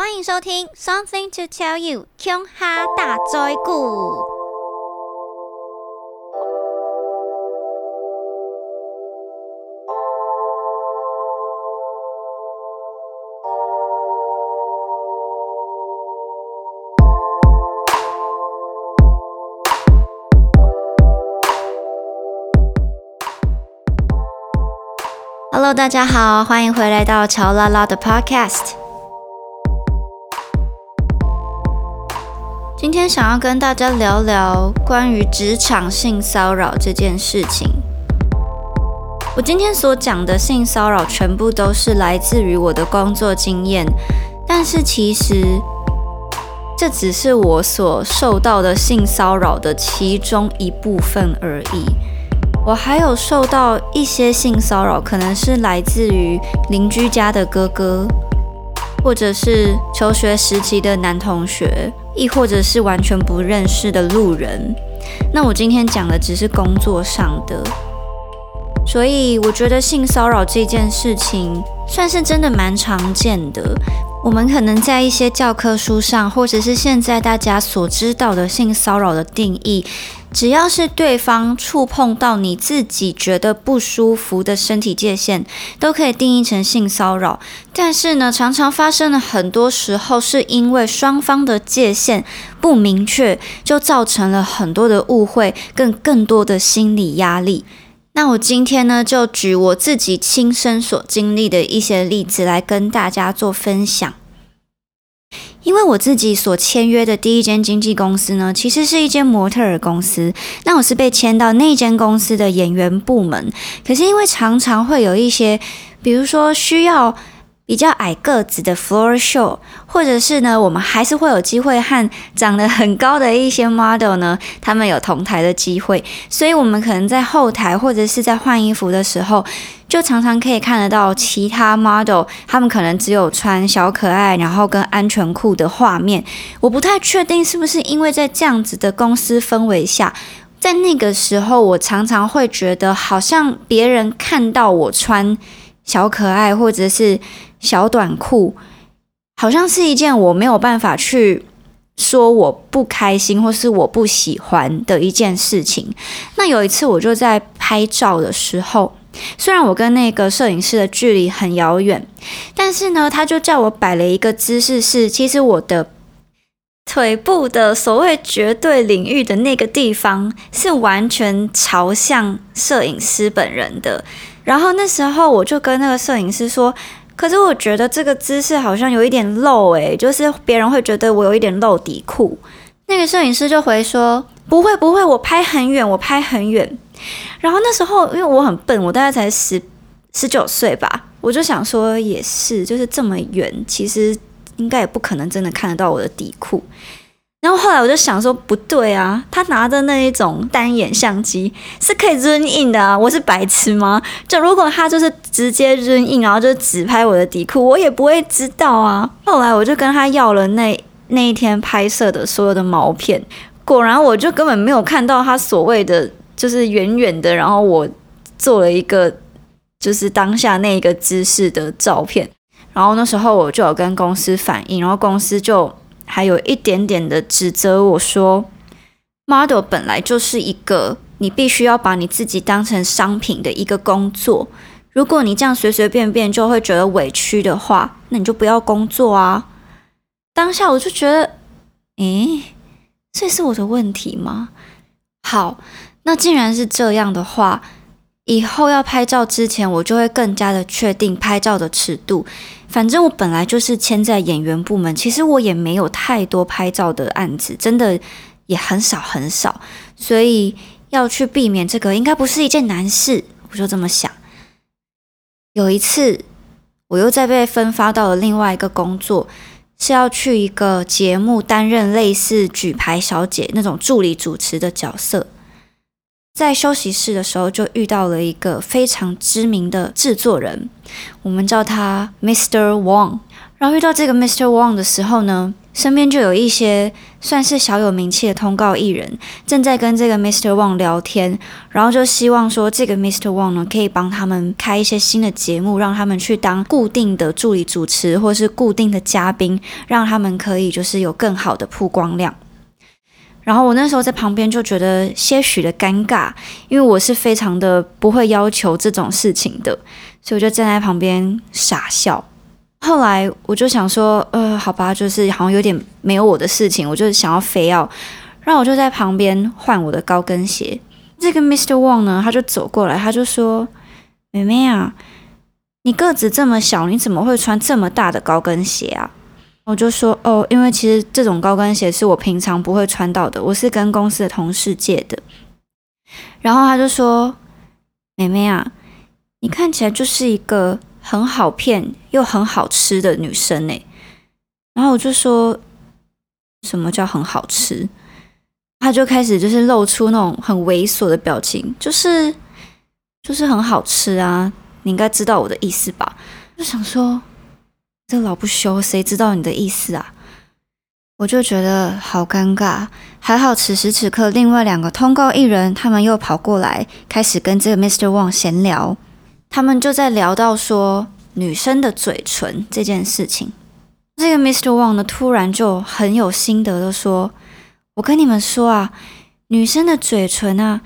欢迎收听《Something to Tell You》琼哈大灾故。Hello，大家好，欢迎回来到乔拉拉的 Podcast。今天想要跟大家聊聊关于职场性骚扰这件事情。我今天所讲的性骚扰全部都是来自于我的工作经验，但是其实这只是我所受到的性骚扰的其中一部分而已。我还有受到一些性骚扰，可能是来自于邻居家的哥哥，或者是求学时期的男同学。亦或者是完全不认识的路人，那我今天讲的只是工作上的，所以我觉得性骚扰这件事情算是真的蛮常见的。我们可能在一些教科书上，或者是现在大家所知道的性骚扰的定义。只要是对方触碰到你自己觉得不舒服的身体界限，都可以定义成性骚扰。但是呢，常常发生的很多时候是因为双方的界限不明确，就造成了很多的误会，更更多的心理压力。那我今天呢，就举我自己亲身所经历的一些例子来跟大家做分享。因为我自己所签约的第一间经纪公司呢，其实是一间模特儿公司。那我是被签到那间公司的演员部门。可是因为常常会有一些，比如说需要。比较矮个子的 floor show，或者是呢，我们还是会有机会和长得很高的一些 model 呢，他们有同台的机会，所以我们可能在后台或者是在换衣服的时候，就常常可以看得到其他 model，他们可能只有穿小可爱，然后跟安全裤的画面。我不太确定是不是因为在这样子的公司氛围下，在那个时候，我常常会觉得好像别人看到我穿小可爱，或者是。小短裤好像是一件我没有办法去说我不开心或是我不喜欢的一件事情。那有一次我就在拍照的时候，虽然我跟那个摄影师的距离很遥远，但是呢，他就叫我摆了一个姿势，是其实我的腿部的所谓绝对领域的那个地方是完全朝向摄影师本人的。然后那时候我就跟那个摄影师说。可是我觉得这个姿势好像有一点露诶，就是别人会觉得我有一点露底裤。那个摄影师就回说：“不会不会，我拍很远，我拍很远。”然后那时候因为我很笨，我大概才十十九岁吧，我就想说也是，就是这么远，其实应该也不可能真的看得到我的底裤。然后后来我就想说，不对啊，他拿的那一种单眼相机是可以 zoom in 的啊，我是白痴吗？就如果他就是直接 zoom in，然后就只拍我的底裤，我也不会知道啊。后来我就跟他要了那那一天拍摄的所有的毛片，果然我就根本没有看到他所谓的就是远远的，然后我做了一个就是当下那一个姿势的照片，然后那时候我就有跟公司反映，然后公司就。还有一点点的指责我说，model 本来就是一个你必须要把你自己当成商品的一个工作。如果你这样随随便便就会觉得委屈的话，那你就不要工作啊。当下我就觉得，诶，这是我的问题吗？好，那既然是这样的话。以后要拍照之前，我就会更加的确定拍照的尺度。反正我本来就是签在演员部门，其实我也没有太多拍照的案子，真的也很少很少，所以要去避免这个，应该不是一件难事。我就这么想。有一次，我又再被分发到了另外一个工作，是要去一个节目担任类似举牌小姐那种助理主持的角色。在休息室的时候就遇到了一个非常知名的制作人，我们叫他 Mr. Wang。然后遇到这个 Mr. Wang 的时候呢，身边就有一些算是小有名气的通告艺人正在跟这个 Mr. Wang 聊天，然后就希望说这个 Mr. Wang 呢可以帮他们开一些新的节目，让他们去当固定的助理主持或是固定的嘉宾，让他们可以就是有更好的曝光量。然后我那时候在旁边就觉得些许的尴尬，因为我是非常的不会要求这种事情的，所以我就站在旁边傻笑。后来我就想说，呃，好吧，就是好像有点没有我的事情，我就想要非要，然后我就在旁边换我的高跟鞋。这个 Mr. Wang 呢，他就走过来，他就说：“妹妹啊，你个子这么小，你怎么会穿这么大的高跟鞋啊？”我就说：“哦，因为其实这种高跟鞋是我平常不会穿到的，我是跟公司的同事借的。”然后他就说：“妹妹啊，你看起来就是一个。”很好骗又很好吃的女生呢，然后我就说什么叫很好吃，他就开始就是露出那种很猥琐的表情，就是就是很好吃啊，你应该知道我的意思吧？就想说这老不休，谁知道你的意思啊？我就觉得好尴尬，还好此时此刻另外两个通告艺人他们又跑过来，开始跟这个 Mr. Wang 闲聊。他们就在聊到说女生的嘴唇这件事情，这个 Mr. Wang 呢突然就很有心得的说：“我跟你们说啊，女生的嘴唇啊，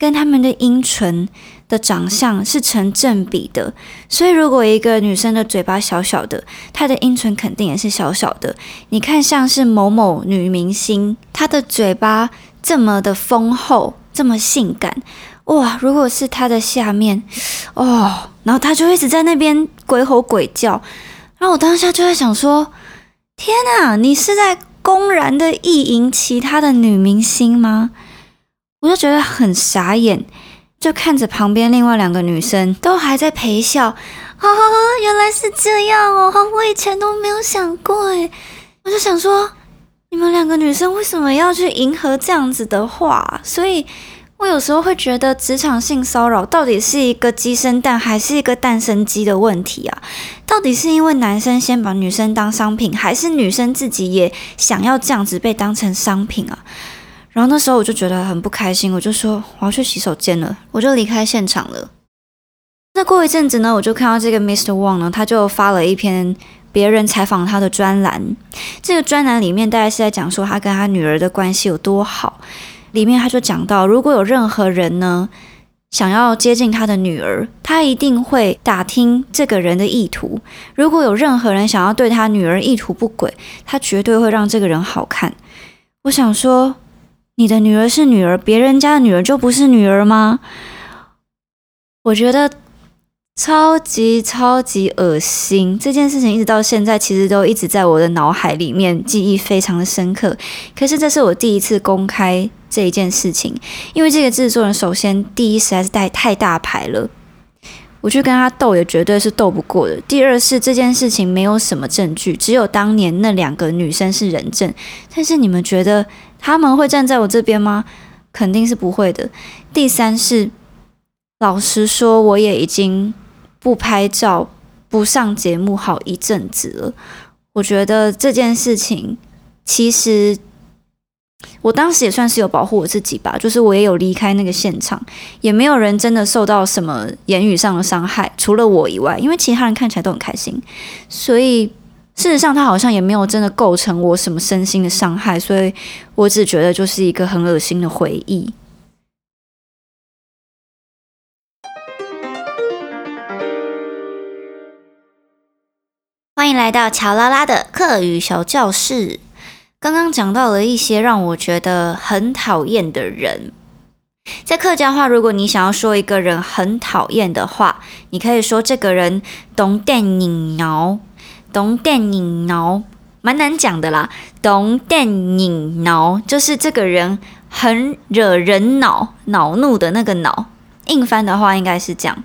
跟他们的阴唇的长相是成正比的。所以如果一个女生的嘴巴小小的，她的阴唇肯定也是小小的。你看，像是某某女明星，她的嘴巴这么的丰厚，这么性感。”哇！如果是她的下面，哦，然后他就一直在那边鬼吼鬼叫，然后我当下就在想说：天哪，你是在公然的意淫其他的女明星吗？我就觉得很傻眼，就看着旁边另外两个女生都还在陪笑，啊，原来是这样哦，我以前都没有想过诶，我就想说，你们两个女生为什么要去迎合这样子的话？所以。我有时候会觉得，职场性骚扰到底是一个鸡生蛋还是一个蛋生鸡的问题啊？到底是因为男生先把女生当商品，还是女生自己也想要这样子被当成商品啊？然后那时候我就觉得很不开心，我就说我要去洗手间了，我就离开现场了。那过一阵子呢，我就看到这个 Mr. Wang 呢，他就发了一篇别人采访他的专栏，这个专栏里面大概是在讲说他跟他女儿的关系有多好。里面他就讲到，如果有任何人呢想要接近他的女儿，他一定会打听这个人的意图。如果有任何人想要对他女儿意图不轨，他绝对会让这个人好看。我想说，你的女儿是女儿，别人家的女儿就不是女儿吗？我觉得。超级超级恶心！这件事情一直到现在，其实都一直在我的脑海里面，记忆非常的深刻。可是这是我第一次公开这一件事情，因为这个制作人首先第一实在是太太大牌了，我去跟他斗也绝对是斗不过的。第二是这件事情没有什么证据，只有当年那两个女生是人证。但是你们觉得他们会站在我这边吗？肯定是不会的。第三是，老实说，我也已经。不拍照、不上节目好一阵子了，我觉得这件事情其实我当时也算是有保护我自己吧，就是我也有离开那个现场，也没有人真的受到什么言语上的伤害，除了我以外，因为其他人看起来都很开心，所以事实上他好像也没有真的构成我什么身心的伤害，所以我只觉得就是一个很恶心的回忆。欢迎来到乔拉拉的课语小教室。刚刚讲到了一些让我觉得很讨厌的人，在客家话，如果你想要说一个人很讨厌的话，你可以说这个人懂电影脑，懂电影脑，蛮难讲的啦。懂电影脑就是这个人很惹人恼，恼怒的那个恼。硬翻的话应该是这样，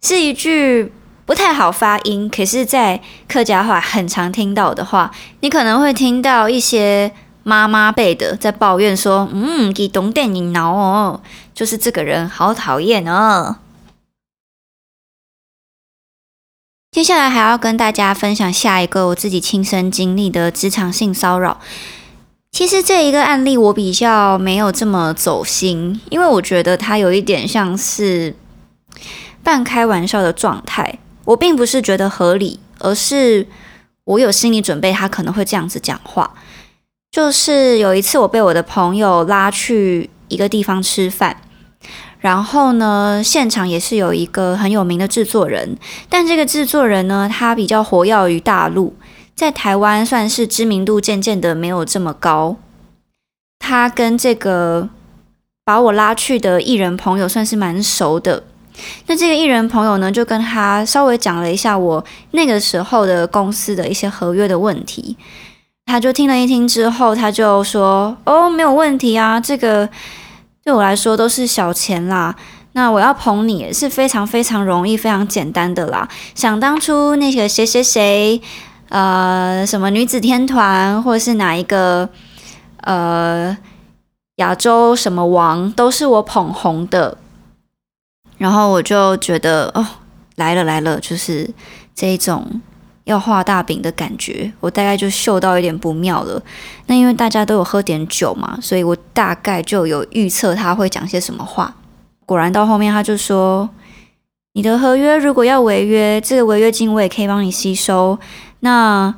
是一句。不太好发音，可是，在客家话很常听到的话，你可能会听到一些妈妈辈的在抱怨说：“嗯，给懂电影脑哦，就是这个人好讨厌哦。”接下来还要跟大家分享下一个我自己亲身经历的职场性骚扰。其实这一个案例我比较没有这么走心，因为我觉得它有一点像是半开玩笑的状态。我并不是觉得合理，而是我有心理准备，他可能会这样子讲话。就是有一次我被我的朋友拉去一个地方吃饭。然后呢，现场也是有一个很有名的制作人，但这个制作人呢，他比较活跃于大陆，在台湾算是知名度渐渐的没有这么高。他跟这个把我拉去的艺人朋友算是蛮熟的。那这个艺人朋友呢，就跟他稍微讲了一下我那个时候的公司的一些合约的问题。他就听了一听之后，他就说：“哦，没有问题啊，这个。”对我来说都是小钱啦，那我要捧你也是非常非常容易、非常简单的啦。想当初那个谁谁谁，呃，什么女子天团，或者是哪一个呃亚洲什么王，都是我捧红的。然后我就觉得哦，来了来了，就是这一种。要画大饼的感觉，我大概就嗅到一点不妙了。那因为大家都有喝点酒嘛，所以我大概就有预测他会讲些什么话。果然到后面他就说：“你的合约如果要违约，这个违约金我也可以帮你吸收。那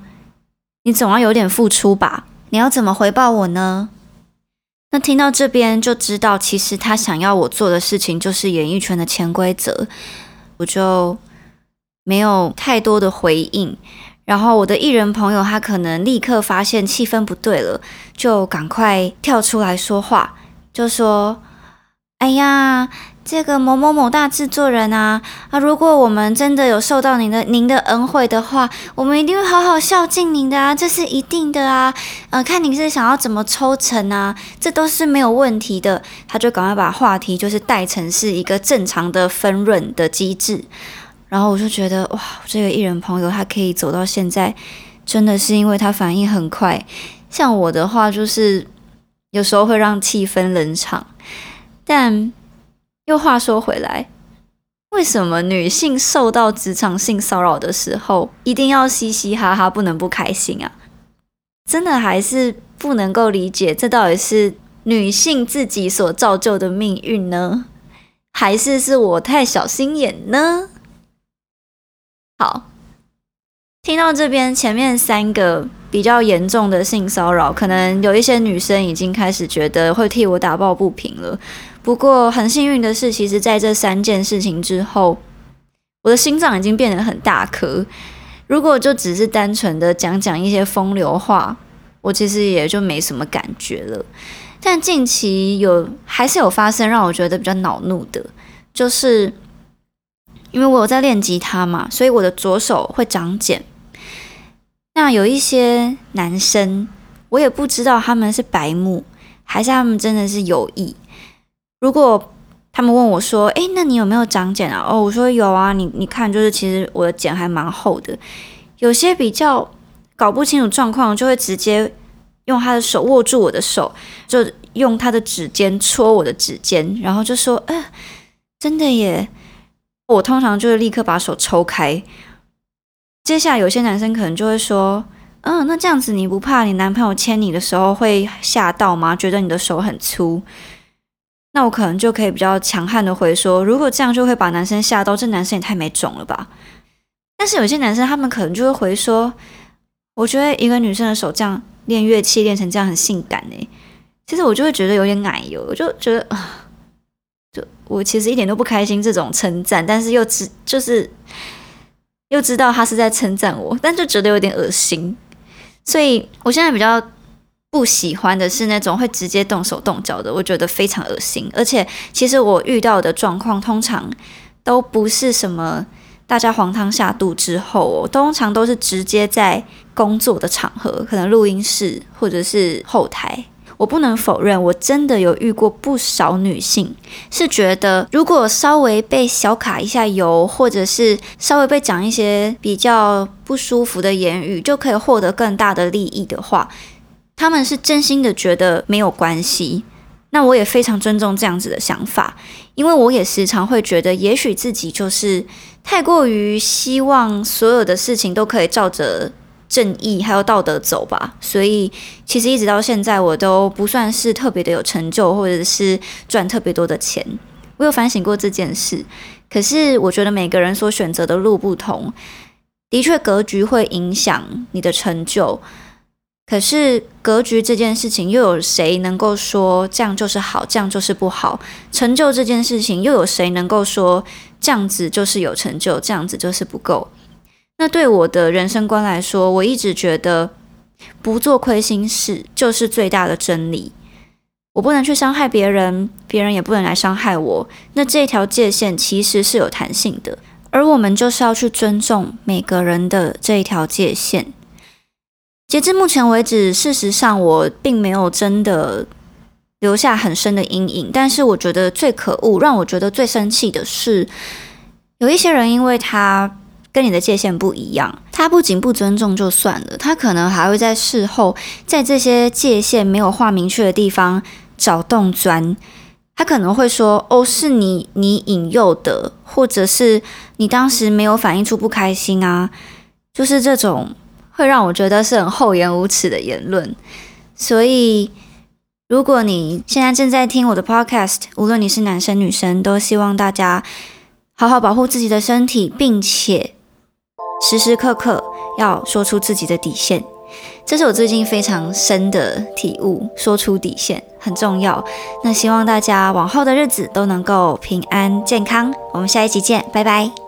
你总要有点付出吧？你要怎么回报我呢？”那听到这边就知道，其实他想要我做的事情就是演艺圈的潜规则，我就。没有太多的回应，然后我的艺人朋友他可能立刻发现气氛不对了，就赶快跳出来说话，就说：“哎呀，这个某某某大制作人啊啊，如果我们真的有受到您的您的恩惠的话，我们一定会好好孝敬您的啊，这是一定的啊。呃，看你是想要怎么抽成啊，这都是没有问题的。”他就赶快把话题就是带成是一个正常的分润的机制。然后我就觉得哇，这个艺人朋友他可以走到现在，真的是因为他反应很快。像我的话，就是有时候会让气氛冷场。但又话说回来，为什么女性受到职场性骚扰的时候，一定要嘻嘻哈哈，不能不开心啊？真的还是不能够理解，这到底是女性自己所造就的命运呢，还是是我太小心眼呢？好，听到这边前面三个比较严重的性骚扰，可能有一些女生已经开始觉得会替我打抱不平了。不过很幸运的是，其实在这三件事情之后，我的心脏已经变得很大颗。如果就只是单纯的讲讲一些风流话，我其实也就没什么感觉了。但近期有还是有发生让我觉得比较恼怒的，就是。因为我有在练吉他嘛，所以我的左手会长茧。那有一些男生，我也不知道他们是白目，还是他们真的是有意。如果他们问我说：“诶，那你有没有长茧啊？”哦，我说有啊。你你看，就是其实我的茧还蛮厚的。有些比较搞不清楚状况，就会直接用他的手握住我的手，就用他的指尖戳我的指尖，然后就说：“呃，真的耶。”我通常就是立刻把手抽开。接下来有些男生可能就会说：“嗯，那这样子你不怕你男朋友牵你的时候会吓到吗？觉得你的手很粗？”那我可能就可以比较强悍的回说：“如果这样就会把男生吓到，这男生也太没种了吧。”但是有些男生他们可能就会回说：“我觉得一个女生的手这样练乐器练成这样很性感诶。”其实我就会觉得有点奶油，我就觉得啊。就我其实一点都不开心这种称赞，但是又知就是又知道他是在称赞我，但就觉得有点恶心。所以我现在比较不喜欢的是那种会直接动手动脚的，我觉得非常恶心。而且其实我遇到的状况通常都不是什么大家黄汤下肚之后，哦通常都是直接在工作的场合，可能录音室或者是后台。我不能否认，我真的有遇过不少女性，是觉得如果稍微被小卡一下油，或者是稍微被讲一些比较不舒服的言语，就可以获得更大的利益的话，他们是真心的觉得没有关系。那我也非常尊重这样子的想法，因为我也时常会觉得，也许自己就是太过于希望所有的事情都可以照着正义还有道德走吧。所以其实一直到现在，我都不算是特别的有成就，或者是赚特别多的钱。我有反省过这件事，可是我觉得每个人所选择的路不同，的确格局会影响你的成就。可是格局这件事情，又有谁能够说这样就是好，这样就是不好？成就这件事情，又有谁能够说这样子就是有成就，这样子就是不够？那对我的人生观来说，我一直觉得不做亏心事就是最大的真理。我不能去伤害别人，别人也不能来伤害我。那这一条界限其实是有弹性的，而我们就是要去尊重每个人的这一条界限。截至目前为止，事实上我并没有真的留下很深的阴影。但是我觉得最可恶、让我觉得最生气的是，有一些人因为他跟你的界限不一样，他不仅不尊重就算了，他可能还会在事后在这些界限没有画明确的地方找洞钻。他可能会说：“哦，是你你引诱的，或者是你当时没有反映出不开心啊。”就是这种。会让我觉得是很厚颜无耻的言论，所以如果你现在正在听我的 podcast，无论你是男生女生，都希望大家好好保护自己的身体，并且时时刻刻要说出自己的底线。这是我最近非常深的体悟，说出底线很重要。那希望大家往后的日子都能够平安健康。我们下一集见，拜拜。